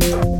you